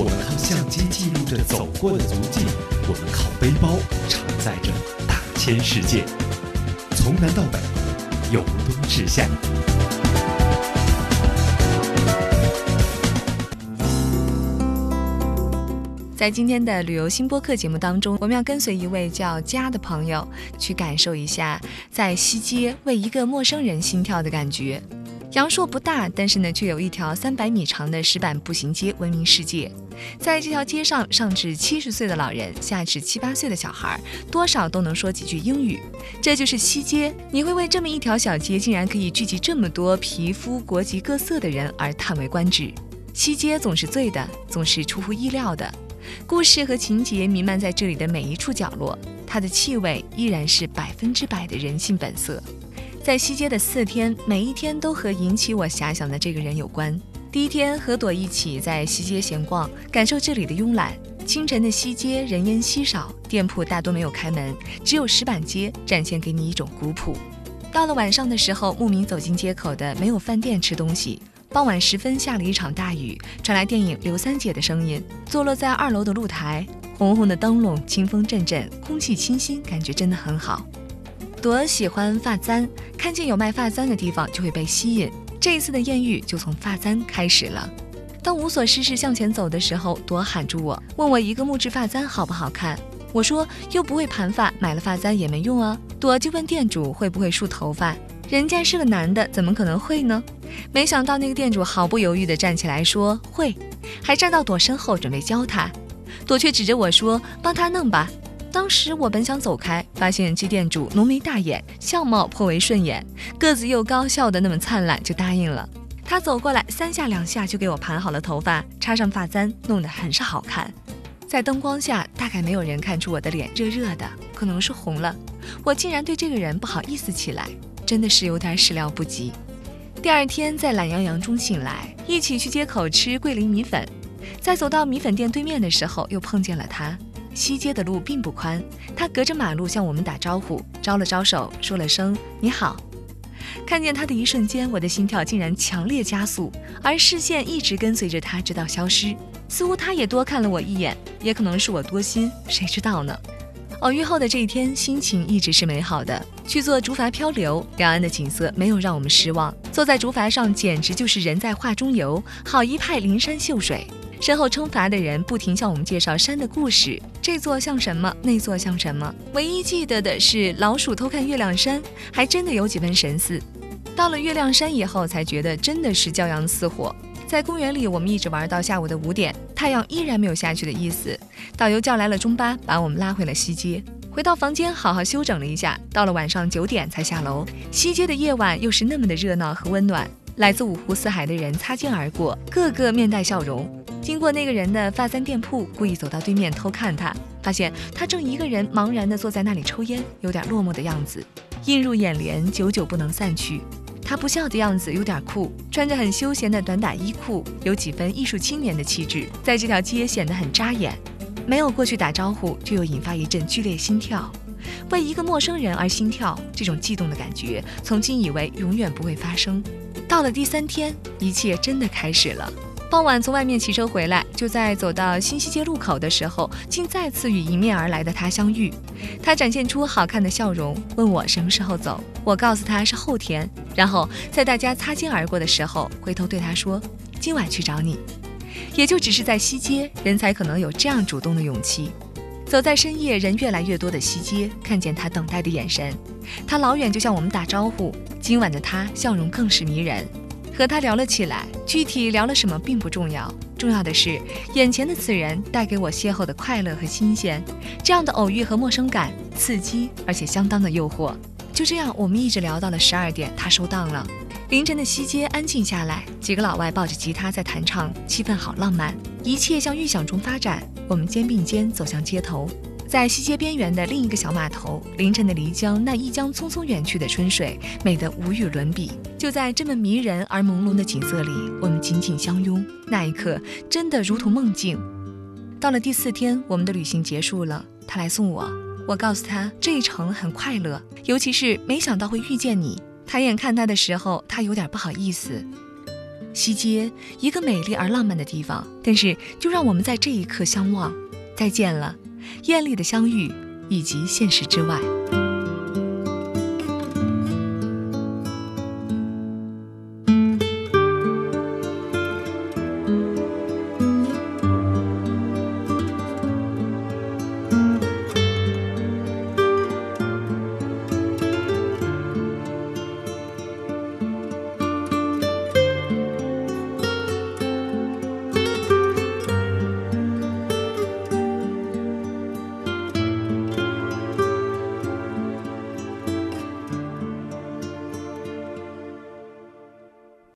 我们靠相机记录着走过的足迹，我们靠背包承载着大千世界。从南到北，由东至夏。在今天的旅游新播客节目当中，我们要跟随一位叫佳的朋友，去感受一下在西街为一个陌生人心跳的感觉。阳朔不大，但是呢，却有一条三百米长的石板步行街闻名世界。在这条街上，上至七十岁的老人，下至七八岁的小孩，多少都能说几句英语。这就是西街。你会为这么一条小街竟然可以聚集这么多皮肤、国籍各色的人而叹为观止。西街总是醉的，总是出乎意料的。故事和情节弥漫在这里的每一处角落，它的气味依然是百分之百的人性本色。在西街的四天，每一天都和引起我遐想的这个人有关。第一天和朵一起在西街闲逛，感受这里的慵懒。清晨的西街人烟稀少，店铺大多没有开门，只有石板街展现给你一种古朴。到了晚上的时候，慕名走进街口的没有饭店吃东西。傍晚时分，下了一场大雨，传来电影《刘三姐》的声音。坐落在二楼的露台，红红的灯笼，清风阵阵，空气清新，感觉真的很好。朵喜欢发簪，看见有卖发簪的地方就会被吸引。这一次的艳遇就从发簪开始了。当无所事事向前走的时候，朵喊住我，问我一个木质发簪好不好看。我说又不会盘发，买了发簪也没用啊。朵就问店主会不会梳头发，人家是个男的，怎么可能会呢？没想到那个店主毫不犹豫地站起来说会，还站到朵身后准备教他，朵却指着我说帮他弄吧。当时我本想走开，发现这店主浓眉大眼，相貌颇为顺眼，个子又高，笑得那么灿烂，就答应了。他走过来，三下两下就给我盘好了头发，插上发簪，弄得很是好看。在灯光下，大概没有人看出我的脸热热的，可能是红了。我竟然对这个人不好意思起来，真的是有点始料不及。第二天在懒洋洋中醒来，一起去街口吃桂林米粉。在走到米粉店对面的时候，又碰见了他。西街的路并不宽，他隔着马路向我们打招呼，招了招手，说了声“你好”。看见他的一瞬间，我的心跳竟然强烈加速，而视线一直跟随着他直到消失。似乎他也多看了我一眼，也可能是我多心，谁知道呢？偶遇后的这一天，心情一直是美好的。去做竹筏漂流，两岸的景色没有让我们失望。坐在竹筏上，简直就是人在画中游，好一派灵山秀水。身后撑筏的人不停向我们介绍山的故事，这座像什么，那座像什么。唯一记得的是老鼠偷看月亮山，还真的有几分神似。到了月亮山以后，才觉得真的是骄阳似火。在公园里，我们一直玩到下午的五点，太阳依然没有下去的意思。导游叫来了中巴，把我们拉回了西街。回到房间，好好休整了一下。到了晚上九点才下楼。西街的夜晚又是那么的热闹和温暖，来自五湖四海的人擦肩而过，个个面带笑容。经过那个人的发簪店铺，故意走到对面偷看他，发现他正一个人茫然地坐在那里抽烟，有点落寞的样子，映入眼帘，久久不能散去。他不笑的样子有点酷，穿着很休闲的短打衣裤，有几分艺术青年的气质，在这条街显得很扎眼。没有过去打招呼，就又引发一阵剧烈心跳。为一个陌生人而心跳，这种悸动的感觉，从今以为永远不会发生。到了第三天，一切真的开始了。傍晚从外面骑车回来，就在走到新西街路口的时候，竟再次与迎面而来的他相遇。他展现出好看的笑容，问我什么时候走。我告诉他是后天，然后在大家擦肩而过的时候，回头对他说：“今晚去找你。”也就只是在西街，人才可能有这样主动的勇气。走在深夜人越来越多的西街，看见他等待的眼神，他老远就向我们打招呼。今晚的他笑容更是迷人。和他聊了起来，具体聊了什么并不重要，重要的是眼前的此人带给我邂逅的快乐和新鲜，这样的偶遇和陌生感刺激而且相当的诱惑。就这样，我们一直聊到了十二点，他收档了。凌晨的西街安静下来，几个老外抱着吉他在弹唱，气氛好浪漫，一切向预想中发展。我们肩并肩走向街头。在西街边缘的另一个小码头凌晨的漓江那一江匆匆远去的春水美得无与伦比。就在这么迷人而朦胧的景色里我们紧紧相拥。那一刻真的如同梦境。到了第四天我们的旅行结束了他来送我我告诉他这一程很快乐尤其是没想到会遇见你。抬眼看他的时候他有点不好意思。西街一个美丽而浪漫的地方但是就让我们在这一刻相望。再见了艳丽的相遇以及现实之外。